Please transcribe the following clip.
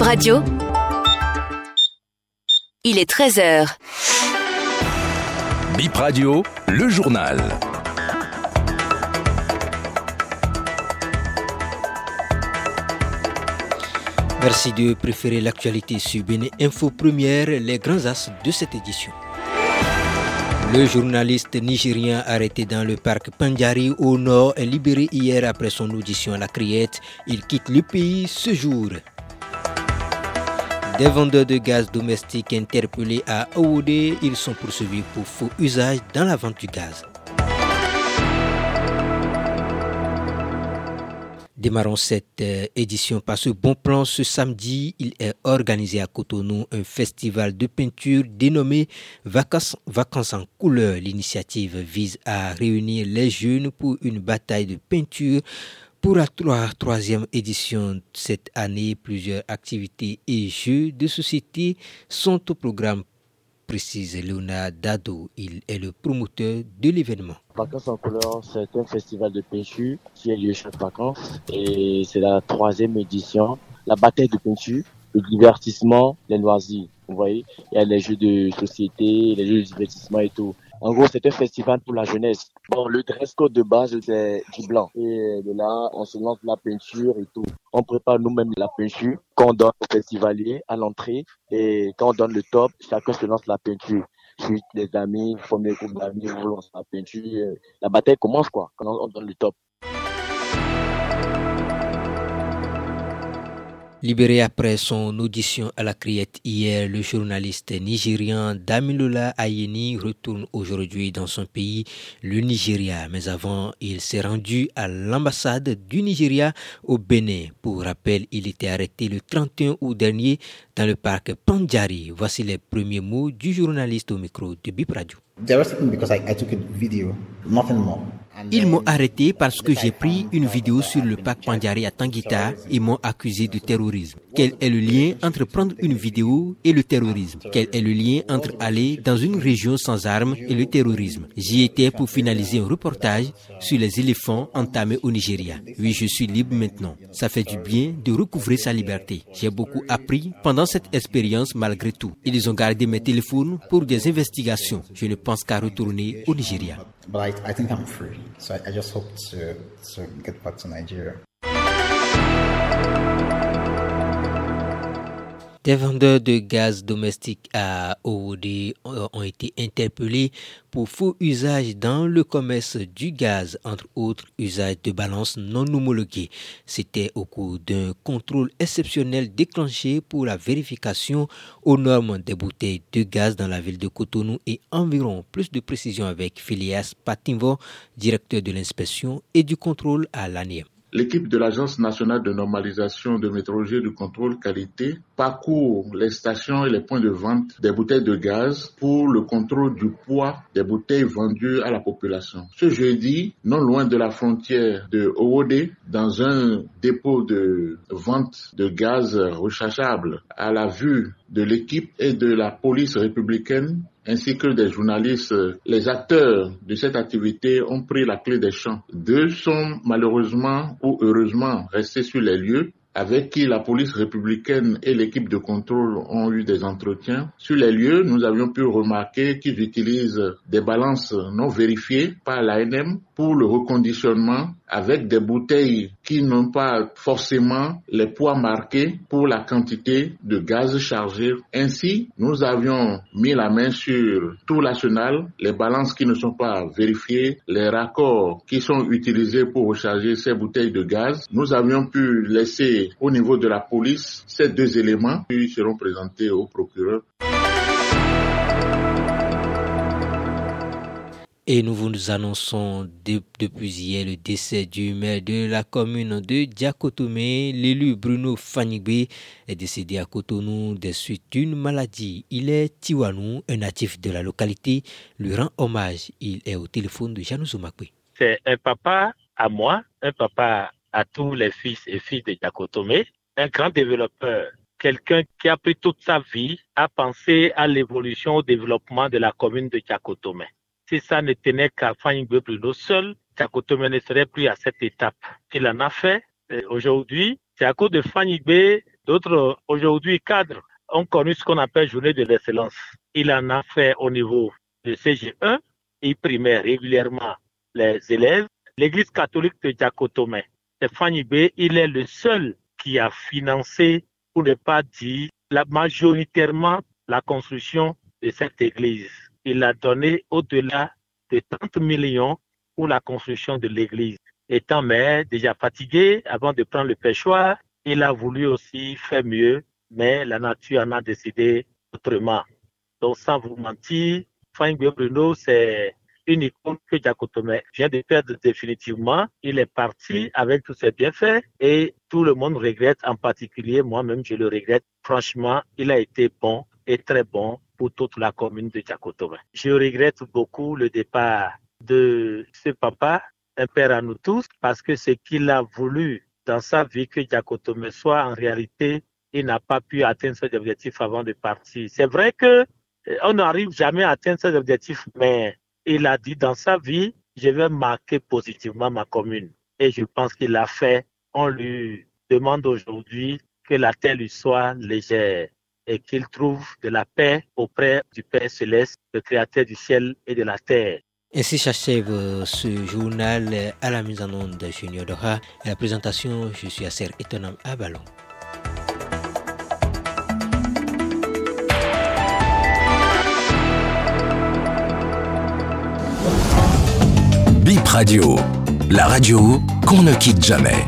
Bip Radio. Il est 13h. Bip Radio, le journal. Merci de préférer l'actualité sur Béné Info Première, les grands as de cette édition. Le journaliste nigérien arrêté dans le parc Pandjari au nord est libéré hier après son audition à la criette. Il quitte le pays ce jour. Des vendeurs de gaz domestique interpellés à Aoudé, ils sont poursuivis pour faux usage dans la vente du gaz. Démarrons cette euh, édition par ce bon plan. Ce samedi, il est organisé à Cotonou un festival de peinture dénommé Vacances, Vacances en couleur. L'initiative vise à réunir les jeunes pour une bataille de peinture. Pour la troisième édition cette année, plusieurs activités et jeux de société sont au programme précise Léonard Dado. Il est le promoteur de l'événement. Vacances en couleur, c'est un festival de peinture qui a lieu chaque vacances et c'est la troisième édition. La bataille de peinture, le divertissement, les loisirs. Vous voyez, il y a les jeux de société, les jeux de divertissement et tout. En gros, c'est un festival pour la jeunesse. Bon, le dress code de base, c'est du blanc. Et de là, on se lance la peinture et tout. On prépare nous-mêmes la peinture qu'on donne aux festivaliers à l'entrée. Et quand on donne le top, chacun se lance la peinture. Suite des amis, premier groupe d'amis, on lance la peinture. La bataille commence, quoi, quand on donne le top. Libéré après son audition à la criette hier, le journaliste nigérian Damilola Ayeni retourne aujourd'hui dans son pays, le Nigeria. Mais avant, il s'est rendu à l'ambassade du Nigeria au Bénin. Pour rappel, il était arrêté le 31 août dernier dans le parc Pandjari. Voici les premiers mots du journaliste au micro de Bip Radio. Ils m'ont arrêté parce que j'ai pris une vidéo sur le parc Pandjari à Tanguita et m'ont accusé de terrorisme. Quel est le lien entre prendre une vidéo et le terrorisme? Quel est le lien entre aller dans une région sans armes et le terrorisme? J'y étais pour finaliser un reportage sur les éléphants entamés au Nigeria. Oui, je suis libre maintenant. Ça fait du bien de recouvrer sa liberté. J'ai beaucoup appris pendant cette expérience malgré tout. Ils ont gardé mes téléphones pour des investigations. Je ne pense qu'à retourner au Nigeria. but I, I think I'm free. So I, I just hope to to get back to Nigeria. Des vendeurs de gaz domestique à OOD ont été interpellés pour faux usage dans le commerce du gaz, entre autres usages de balance non homologués. C'était au cours d'un contrôle exceptionnel déclenché pour la vérification aux normes des bouteilles de gaz dans la ville de Cotonou et environ plus de précision avec Phileas Patinvo, directeur de l'inspection et du contrôle à l'ANIEM. L'équipe de l'Agence nationale de normalisation de métrologie et de contrôle qualité parcourt les stations et les points de vente des bouteilles de gaz pour le contrôle du poids des bouteilles vendues à la population. Ce jeudi, non loin de la frontière de Owode, dans un dépôt de vente de gaz rechargeable, à la vue de l'équipe et de la police républicaine, ainsi que des journalistes, les acteurs de cette activité ont pris la clé des champs. Deux sont malheureusement ou heureusement restés sur les lieux avec qui la police républicaine et l'équipe de contrôle ont eu des entretiens. Sur les lieux, nous avions pu remarquer qu'ils utilisent des balances non vérifiées par l'ANM pour le reconditionnement avec des bouteilles qui n'ont pas forcément les poids marqués pour la quantité de gaz chargé. Ainsi, nous avions mis la main sur tout l'arsenal, les balances qui ne sont pas vérifiées, les raccords qui sont utilisés pour recharger ces bouteilles de gaz. Nous avions pu laisser au niveau de la police ces deux éléments qui seront présentés au procureur. Et nous vous annonçons depuis hier le décès du maire de la commune de Diakotomé. L'élu Bruno Fanigbe est décédé à Cotonou des suites d'une maladie. Il est Tiwanou, un natif de la localité, lui rend hommage. Il est au téléphone de Janou Zoumakwe. C'est un papa à moi, un papa à tous les fils et filles de Diakotomé, un grand développeur quelqu'un qui a pris toute sa vie à penser à l'évolution, au développement de la commune de Diakotomé. Si ça ne tenait qu'à Fanyigbe Bruno seul, Tchakotome ne serait plus à cette étape. Il en a fait. Aujourd'hui, c'est à cause de Fanyigbe, D'autres, aujourd'hui, cadres, ont connu ce qu'on appelle journée de l'excellence. Il en a fait au niveau de CG1. Il primait régulièrement les élèves. L'église catholique de Diacotomé, Stéphane B, il est le seul qui a financé, pour ne pas dire, majoritairement la construction de cette église. Il a donné au-delà de 30 millions pour la construction de l'église. Étant maire, déjà fatigué, avant de prendre le pêchoir, il a voulu aussi faire mieux, mais la nature en a décidé autrement. Donc, sans vous mentir, Frank Bruno, c'est une icône que Giacotome vient de perdre définitivement. Il est parti avec tous ses bienfaits et tout le monde regrette, en particulier moi-même, je le regrette. Franchement, il a été bon et très bon pour toute la commune de Giacotome. Je regrette beaucoup le départ de ce papa, un père à nous tous, parce que ce qu'il a voulu dans sa vie que Giacotome soit en réalité, il n'a pas pu atteindre ses objectifs avant de partir. C'est vrai que euh, on n'arrive jamais à atteindre ses objectifs, mais il a dit dans sa vie, je vais marquer positivement ma commune. Et je pense qu'il l'a fait. On lui demande aujourd'hui que la terre lui soit légère et qu'il trouve de la paix auprès du Père céleste, le Créateur du ciel et de la terre. Ainsi s'achève euh, ce journal à la mise en onde de Junior Doha. Et la présentation, je suis Asser Étonnam à Ballon. Bip Radio, la radio qu'on ne quitte jamais.